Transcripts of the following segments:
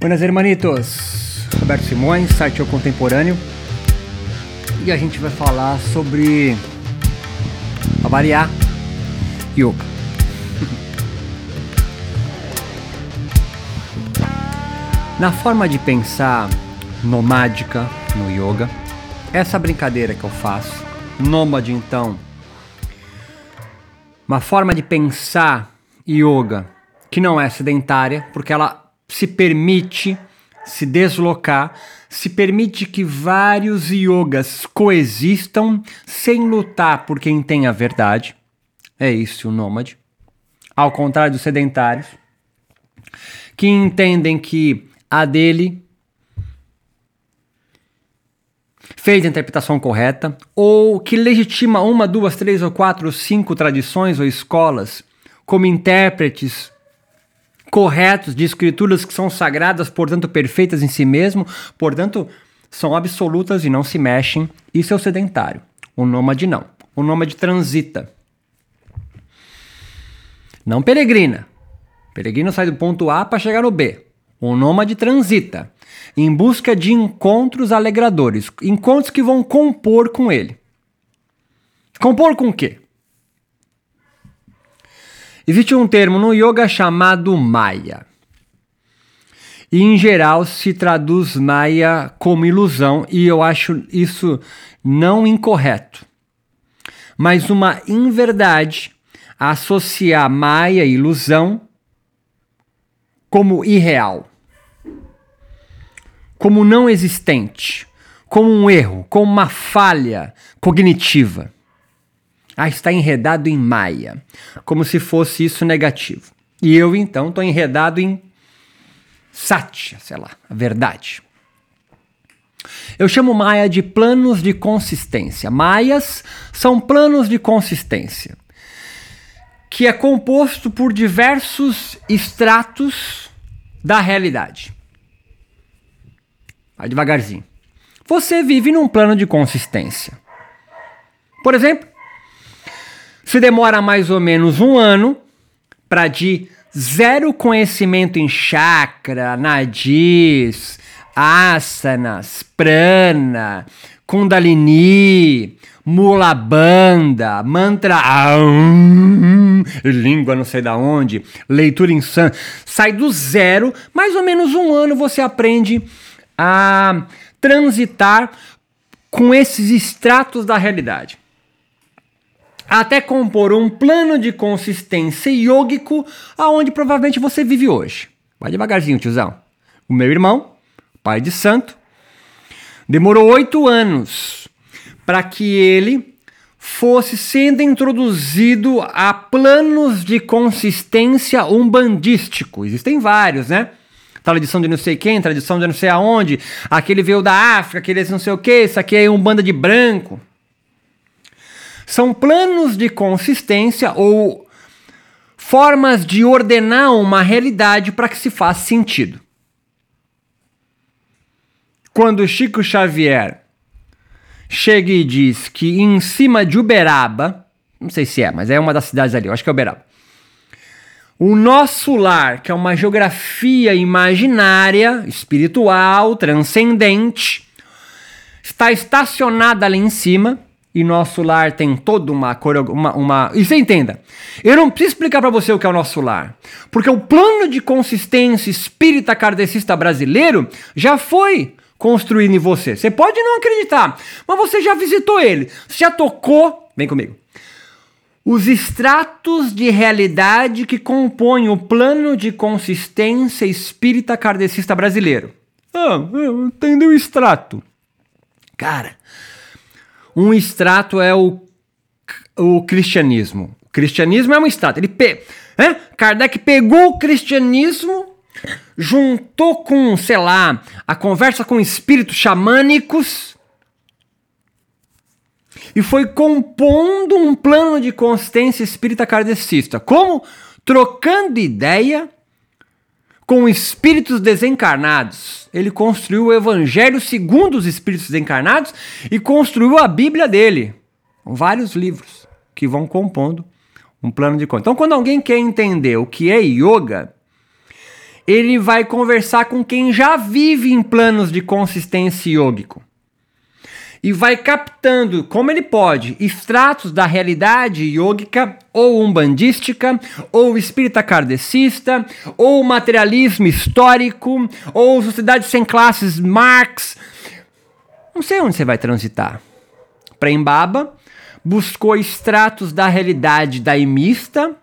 Buenas hermanitos, Roberto Simões, site O Contemporâneo. E a gente vai falar sobre, a yoga. Na forma de pensar nomádica no yoga, essa brincadeira que eu faço, nômade então, uma forma de pensar yoga que não é sedentária, porque ela se permite se deslocar, se permite que vários yogas coexistam sem lutar por quem tem a verdade. É isso o nômade. Ao contrário dos sedentários, que entendem que a dele fez a interpretação correta, ou que legitima uma, duas, três ou quatro, cinco tradições ou escolas como intérpretes corretos de escrituras que são sagradas, portanto perfeitas em si mesmo, portanto são absolutas e não se mexem. Isso é o sedentário. O nômade não. O nômade transita. Não peregrina. Peregrino sai do ponto A para chegar no B. O nômade transita em busca de encontros alegradores, encontros que vão compor com ele. Compor com o quê? Existe um termo no yoga chamado Maya. E em geral se traduz Maya como ilusão, e eu acho isso não incorreto, mas uma inverdade associar Maya e ilusão como irreal, como não existente, como um erro, como uma falha cognitiva. Ah, está enredado em Maia, como se fosse isso negativo. E eu então estou enredado em Satya, sei lá, a verdade. Eu chamo Maia de planos de consistência. Maias são planos de consistência, que é composto por diversos estratos da realidade. Vai devagarzinho. Você vive num plano de consistência. Por exemplo, se demora mais ou menos um ano para de zero conhecimento em chakra, nadis, asanas, prana, kundalini, mula banda, mantra, língua não sei da onde, leitura insana, sai do zero, mais ou menos um ano você aprende a transitar com esses extratos da realidade até compor um plano de consistência yógico aonde provavelmente você vive hoje. Vai devagarzinho, tiozão. O meu irmão, pai de santo, demorou oito anos para que ele fosse sendo introduzido a planos de consistência umbandístico. Existem vários, né? Tradição de não sei quem, tradição de não sei aonde, aquele veio da África, aquele não sei o que, isso aqui é um banda de branco. São planos de consistência ou formas de ordenar uma realidade para que se faça sentido. Quando Chico Xavier chega e diz que em cima de Uberaba, não sei se é, mas é uma das cidades ali, eu acho que é Uberaba. O nosso lar, que é uma geografia imaginária, espiritual, transcendente, está estacionada ali em cima e nosso lar tem toda uma, uma, uma... E você entenda, eu não preciso explicar para você o que é o nosso lar, porque o plano de consistência espírita kardecista brasileiro já foi construído em você. Você pode não acreditar, mas você já visitou ele, você já tocou, vem comigo, os extratos de realidade que compõem o plano de consistência espírita kardecista brasileiro. Ah, entendeu o extrato. Cara, um extrato é o, o cristianismo. O cristianismo é um extrato. Ele pe, é? Kardec pegou o cristianismo, juntou com, sei lá, a conversa com espíritos xamânicos e foi compondo um plano de consistência espírita kardecista. Como? Trocando ideia com espíritos desencarnados. Ele construiu o Evangelho segundo os espíritos desencarnados e construiu a Bíblia dele. Vários livros que vão compondo um plano de conta. Então, quando alguém quer entender o que é yoga, ele vai conversar com quem já vive em planos de consistência yógico. E vai captando, como ele pode, extratos da realidade yógica, ou umbandística, ou espírita kardecista, ou materialismo histórico, ou sociedade sem classes Marx. Não sei onde você vai transitar. Prembaba buscou extratos da realidade daimista,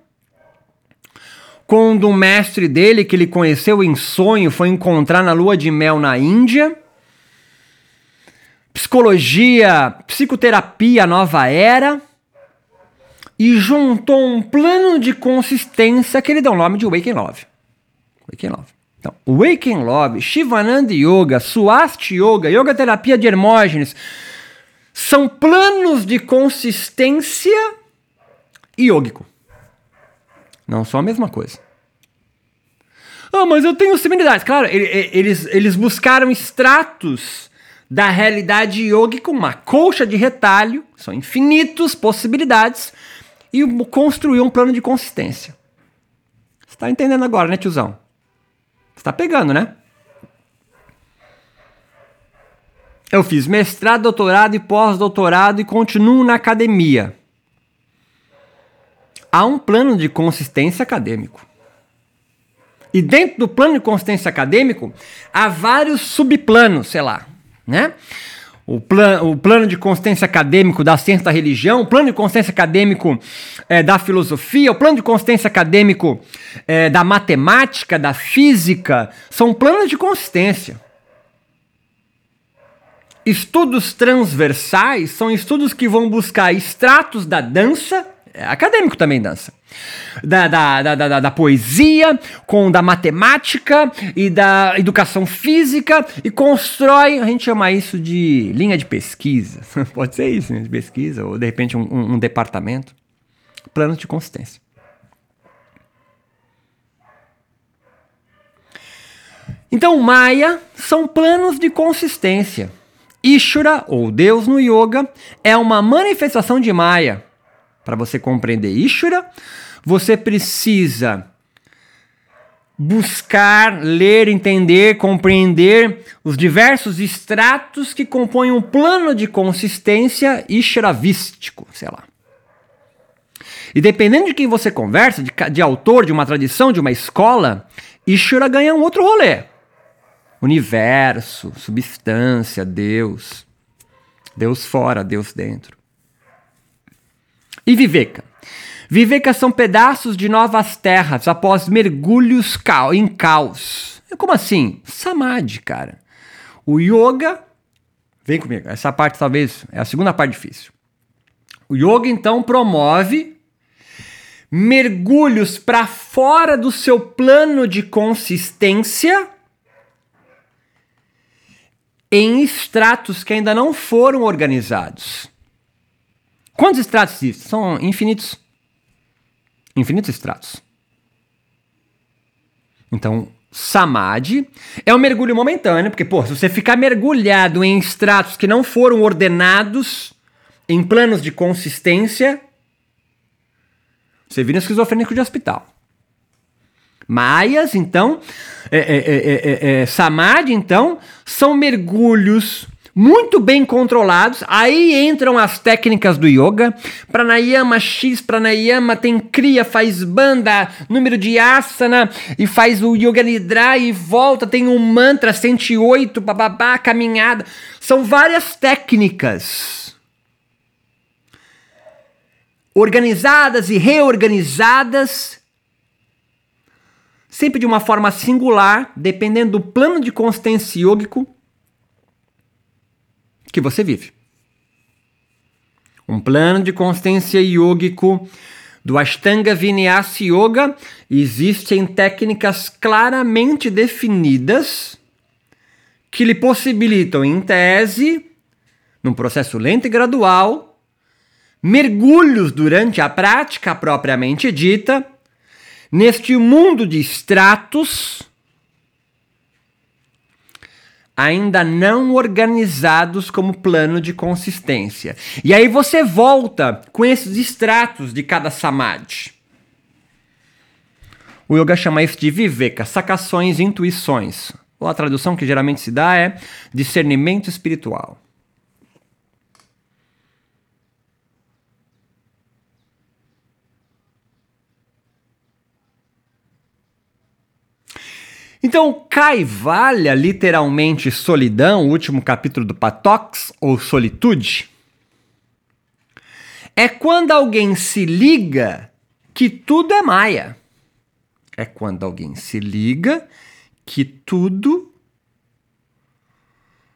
quando um mestre dele que ele conheceu em sonho foi encontrar na lua de mel na Índia. Psicologia, psicoterapia nova era e juntou um plano de consistência que ele dá o nome de Waking Love. Waking Love. Então, Waking Love, Shivananda Yoga, Swasti Yoga, Yoga Terapia de Hermógenes, são planos de consistência iógico. Não são a mesma coisa. Ah, mas eu tenho similaridades. Claro, eles, eles buscaram extratos da realidade yoga com uma colcha de retalho, são infinitas possibilidades, e construiu um plano de consistência. Você está entendendo agora, né, tiozão? Você está pegando, né? Eu fiz mestrado, doutorado e pós-doutorado e continuo na academia há um plano de consistência acadêmico. E dentro do plano de consistência acadêmico, há vários subplanos, sei lá, né? O, plan, o plano de consistência acadêmico da ciência da religião, o plano de consistência acadêmico é, da filosofia, o plano de consistência acadêmico é, da matemática, da física, são planos de consistência. Estudos transversais são estudos que vão buscar extratos da dança, acadêmico também dança. Da, da, da, da, da poesia, com da matemática e da educação física e constrói, a gente chama isso de linha de pesquisa. Pode ser isso, linha de pesquisa, ou de repente um, um, um departamento. Planos de consistência. Então, Maya são planos de consistência. Ishura, ou Deus no yoga, é uma manifestação de Maya para você compreender Ishura, você precisa buscar, ler, entender, compreender os diversos estratos que compõem um plano de consistência Ishravístico, sei lá. E dependendo de quem você conversa, de, de autor, de uma tradição, de uma escola, Ishura ganha um outro rolê. Universo, substância, Deus. Deus fora, Deus dentro. E Viveka? Viveka são pedaços de novas terras após mergulhos em caos. Como assim? Samadhi, cara. O yoga. Vem comigo, essa parte talvez é a segunda parte difícil. O yoga então promove mergulhos para fora do seu plano de consistência em estratos que ainda não foram organizados. Quantos estratos existem? São infinitos. Infinitos estratos. Então, Samadhi é um mergulho momentâneo, porque, pô, se você ficar mergulhado em estratos que não foram ordenados em planos de consistência, você vira um esquizofrênico de hospital. Maias, então, é, é, é, Samadhi, então, são mergulhos muito bem controlados. Aí entram as técnicas do yoga. Pranayama X, pranayama tem cria, faz banda, número de asana e faz o yoga nidra e volta, tem um mantra 108, bababá, caminhada. São várias técnicas organizadas e reorganizadas sempre de uma forma singular, dependendo do plano de consistência yógico que você vive. Um plano de consciência yógico do Ashtanga Vinyasa Yoga existem técnicas claramente definidas que lhe possibilitam, em tese, num processo lento e gradual, mergulhos durante a prática propriamente dita, neste mundo de estratos ainda não organizados como plano de consistência. E aí você volta com esses extratos de cada samadhi. O yoga chama isso de viveka, sacações, intuições. Ou a tradução que geralmente se dá é discernimento espiritual. Então, Kaivalya, literalmente solidão, o último capítulo do Patox, ou solitude, é quando alguém se liga que tudo é maia. É quando alguém se liga que tudo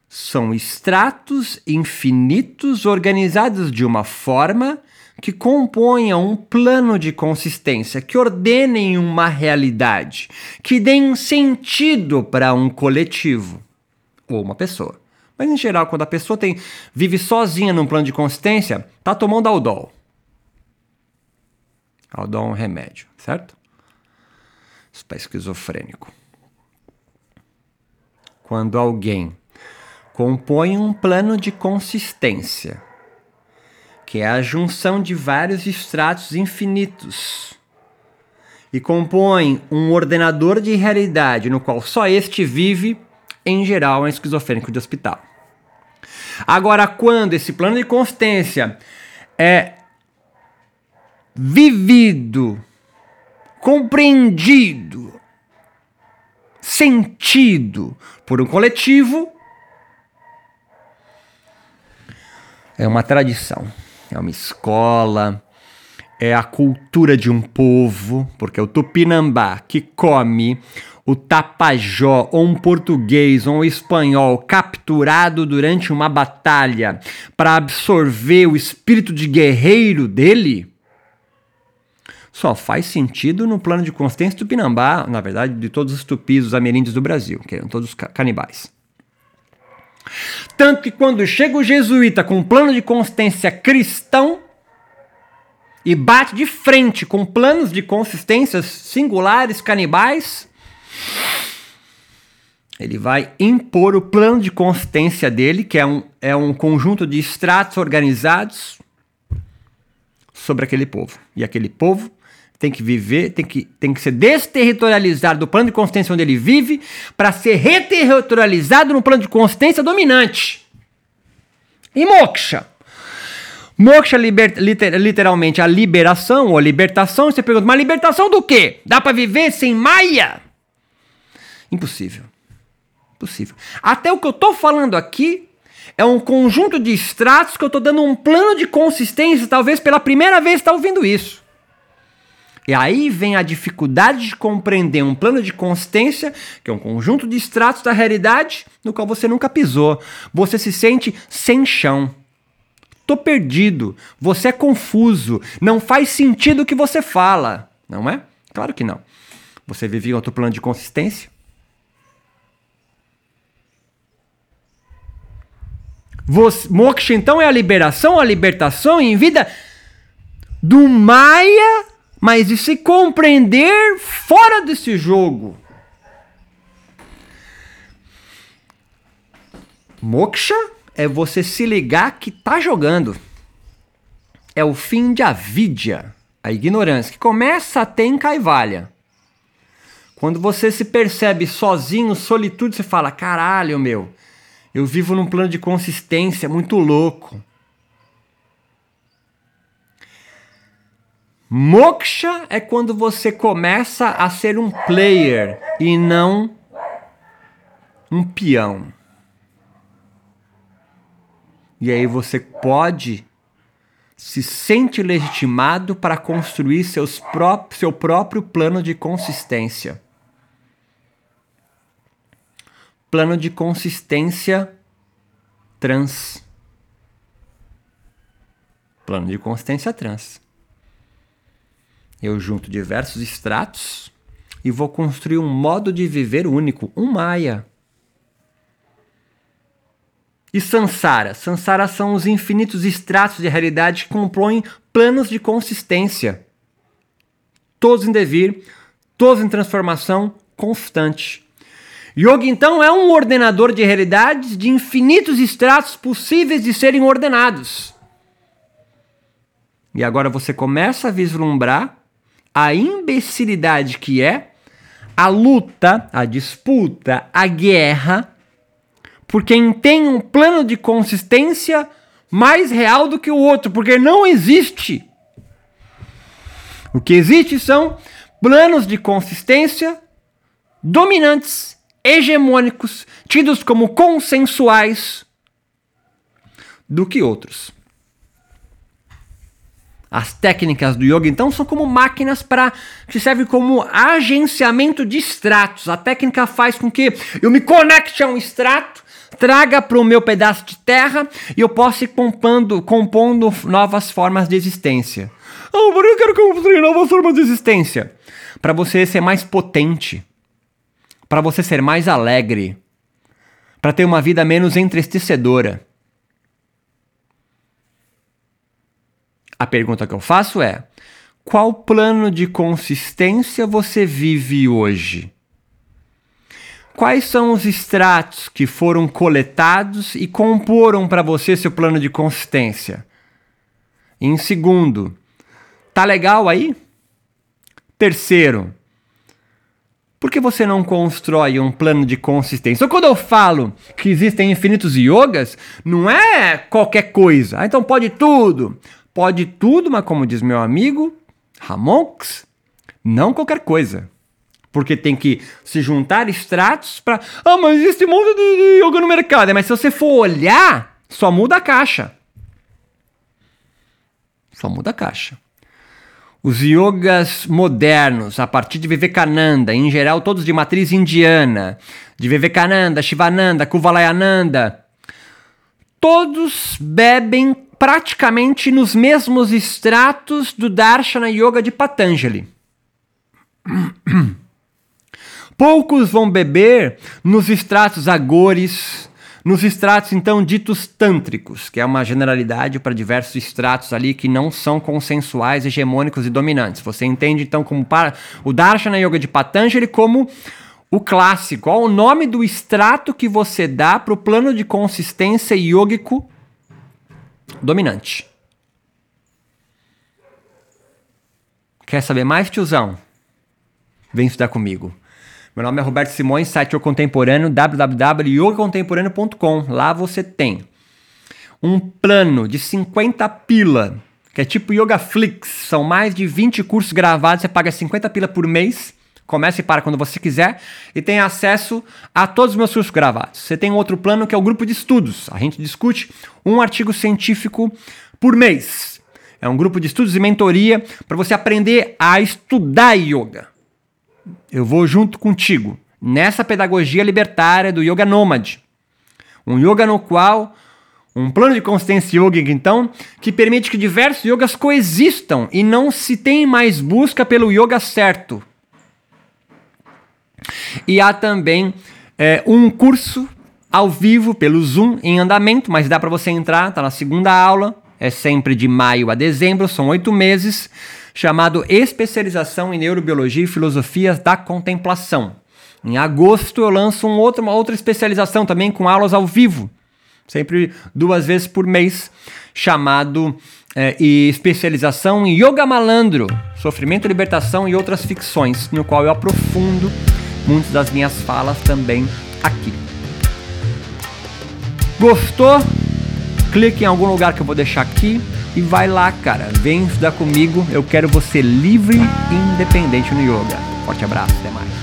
são estratos infinitos organizados de uma forma que componham um plano de consistência, que ordenem uma realidade, que deem sentido para um coletivo ou uma pessoa. Mas em geral, quando a pessoa tem, vive sozinha num plano de consistência, tá tomando Aldol. Aldol é um remédio, certo? Isso para esquizofrênico. Quando alguém compõe um plano de consistência, que é a junção de vários estratos infinitos, e compõe um ordenador de realidade no qual só este vive, em geral, é um esquizofrênico de hospital. Agora, quando esse plano de consistência é vivido, compreendido, sentido por um coletivo, é uma tradição é uma escola, é a cultura de um povo, porque o tupinambá que come o tapajó ou um português ou um espanhol capturado durante uma batalha para absorver o espírito de guerreiro dele, só faz sentido no plano de consciência tupinambá, na verdade, de todos os tupis, os ameríndios do Brasil, que eram todos canibais. Tanto que quando chega o jesuíta com um plano de consistência cristão e bate de frente com planos de consistências singulares canibais, ele vai impor o plano de consistência dele, que é um, é um conjunto de estratos organizados sobre aquele povo. E aquele povo tem que viver, tem que, tem que ser desterritorializado do plano de consistência onde ele vive, para ser reterritorializado no plano de consistência dominante. E moksha? Moksha liber, liter, literalmente a liberação ou libertação. Você pergunta, mas libertação do quê? Dá para viver sem maia? Impossível. Impossível. Até o que eu estou falando aqui é um conjunto de extratos que eu estou dando um plano de consistência, talvez pela primeira vez está ouvindo isso. E aí vem a dificuldade de compreender um plano de consistência, que é um conjunto de estratos da realidade no qual você nunca pisou. Você se sente sem chão. Tô perdido. Você é confuso. Não faz sentido o que você fala. Não é? Claro que não. Você vive em outro plano de consistência? Você, moksha então é a liberação, a libertação em vida do Maia mas de se compreender fora desse jogo. Moksha é você se ligar que tá jogando. É o fim de avidya, a ignorância, que começa a ter em Kaivalya. Quando você se percebe sozinho, solitude, você fala: caralho, meu, eu vivo num plano de consistência muito louco. Moksha é quando você começa a ser um player e não um peão. E aí você pode se sente legitimado para construir seus pró seu próprio plano de consistência. Plano de consistência trans. Plano de consistência trans. Eu junto diversos estratos e vou construir um modo de viver único, um Maia. E Sansara? Sansara são os infinitos estratos de realidade que compõem planos de consistência. Todos em devir, todos em transformação constante. Yoga, então, é um ordenador de realidades de infinitos estratos possíveis de serem ordenados. E agora você começa a vislumbrar a imbecilidade que é a luta, a disputa, a guerra por quem tem um plano de consistência mais real do que o outro, porque não existe. O que existe são planos de consistência dominantes, hegemônicos, tidos como consensuais do que outros. As técnicas do yoga, então, são como máquinas para que servem como agenciamento de extratos. A técnica faz com que eu me conecte a um extrato, traga para o meu pedaço de terra e eu possa ir compondo, compondo novas formas de existência. Oh, por que eu quero construir novas formas de existência? Para você ser mais potente, para você ser mais alegre, para ter uma vida menos entristecedora. A pergunta que eu faço é: qual plano de consistência você vive hoje? Quais são os extratos que foram coletados e comporam para você seu plano de consistência? Em segundo, tá legal aí? Terceiro, por que você não constrói um plano de consistência? Quando eu falo que existem infinitos yogas, não é qualquer coisa. Ah, então pode tudo. Pode tudo, mas como diz meu amigo Ramonx, não qualquer coisa. Porque tem que se juntar extratos para. Ah, mas existe um monte de yoga no mercado. É, mas se você for olhar, só muda a caixa. Só muda a caixa. Os yogas modernos, a partir de Vivekananda, em geral todos de matriz indiana, de Vivekananda, Shivananda, Kuvalayananda, todos bebem praticamente nos mesmos extratos do Darshana Yoga de Patanjali. Poucos vão beber nos extratos agores, nos extratos então ditos tântricos, que é uma generalidade para diversos extratos ali que não são consensuais, hegemônicos e dominantes. Você entende então como para o Darshana Yoga de Patanjali como o clássico, qual o nome do extrato que você dá para o plano de consistência yógico dominante. Quer saber mais, tiozão? Vem estudar comigo. Meu nome é Roberto Simões, site O Contemporâneo, www.yogacontemporâneo.com. Lá você tem um plano de 50 pila, que é tipo Yoga Flix. São mais de 20 cursos gravados, você paga 50 pila por mês. Começa e para quando você quiser e tem acesso a todos os meus cursos gravados. Você tem outro plano que é o grupo de estudos. A gente discute um artigo científico por mês. É um grupo de estudos e mentoria para você aprender a estudar yoga. Eu vou junto contigo nessa pedagogia libertária do yoga nômade. Um yoga no qual um plano de consistência yoga, então, que permite que diversos yogas coexistam e não se tem mais busca pelo yoga certo. E há também é, um curso ao vivo pelo Zoom em andamento, mas dá para você entrar, tá na segunda aula, é sempre de maio a dezembro, são oito meses, chamado Especialização em Neurobiologia e Filosofias da Contemplação. Em agosto eu lanço um outro, uma outra especialização também com aulas ao vivo, sempre duas vezes por mês, chamado é, e especialização em Yoga Malandro, Sofrimento, Libertação e outras ficções, no qual eu aprofundo muitas das minhas falas também aqui. Gostou? Clique em algum lugar que eu vou deixar aqui e vai lá, cara. Vem estudar comigo. Eu quero você livre e independente no yoga. Forte abraço, até mais.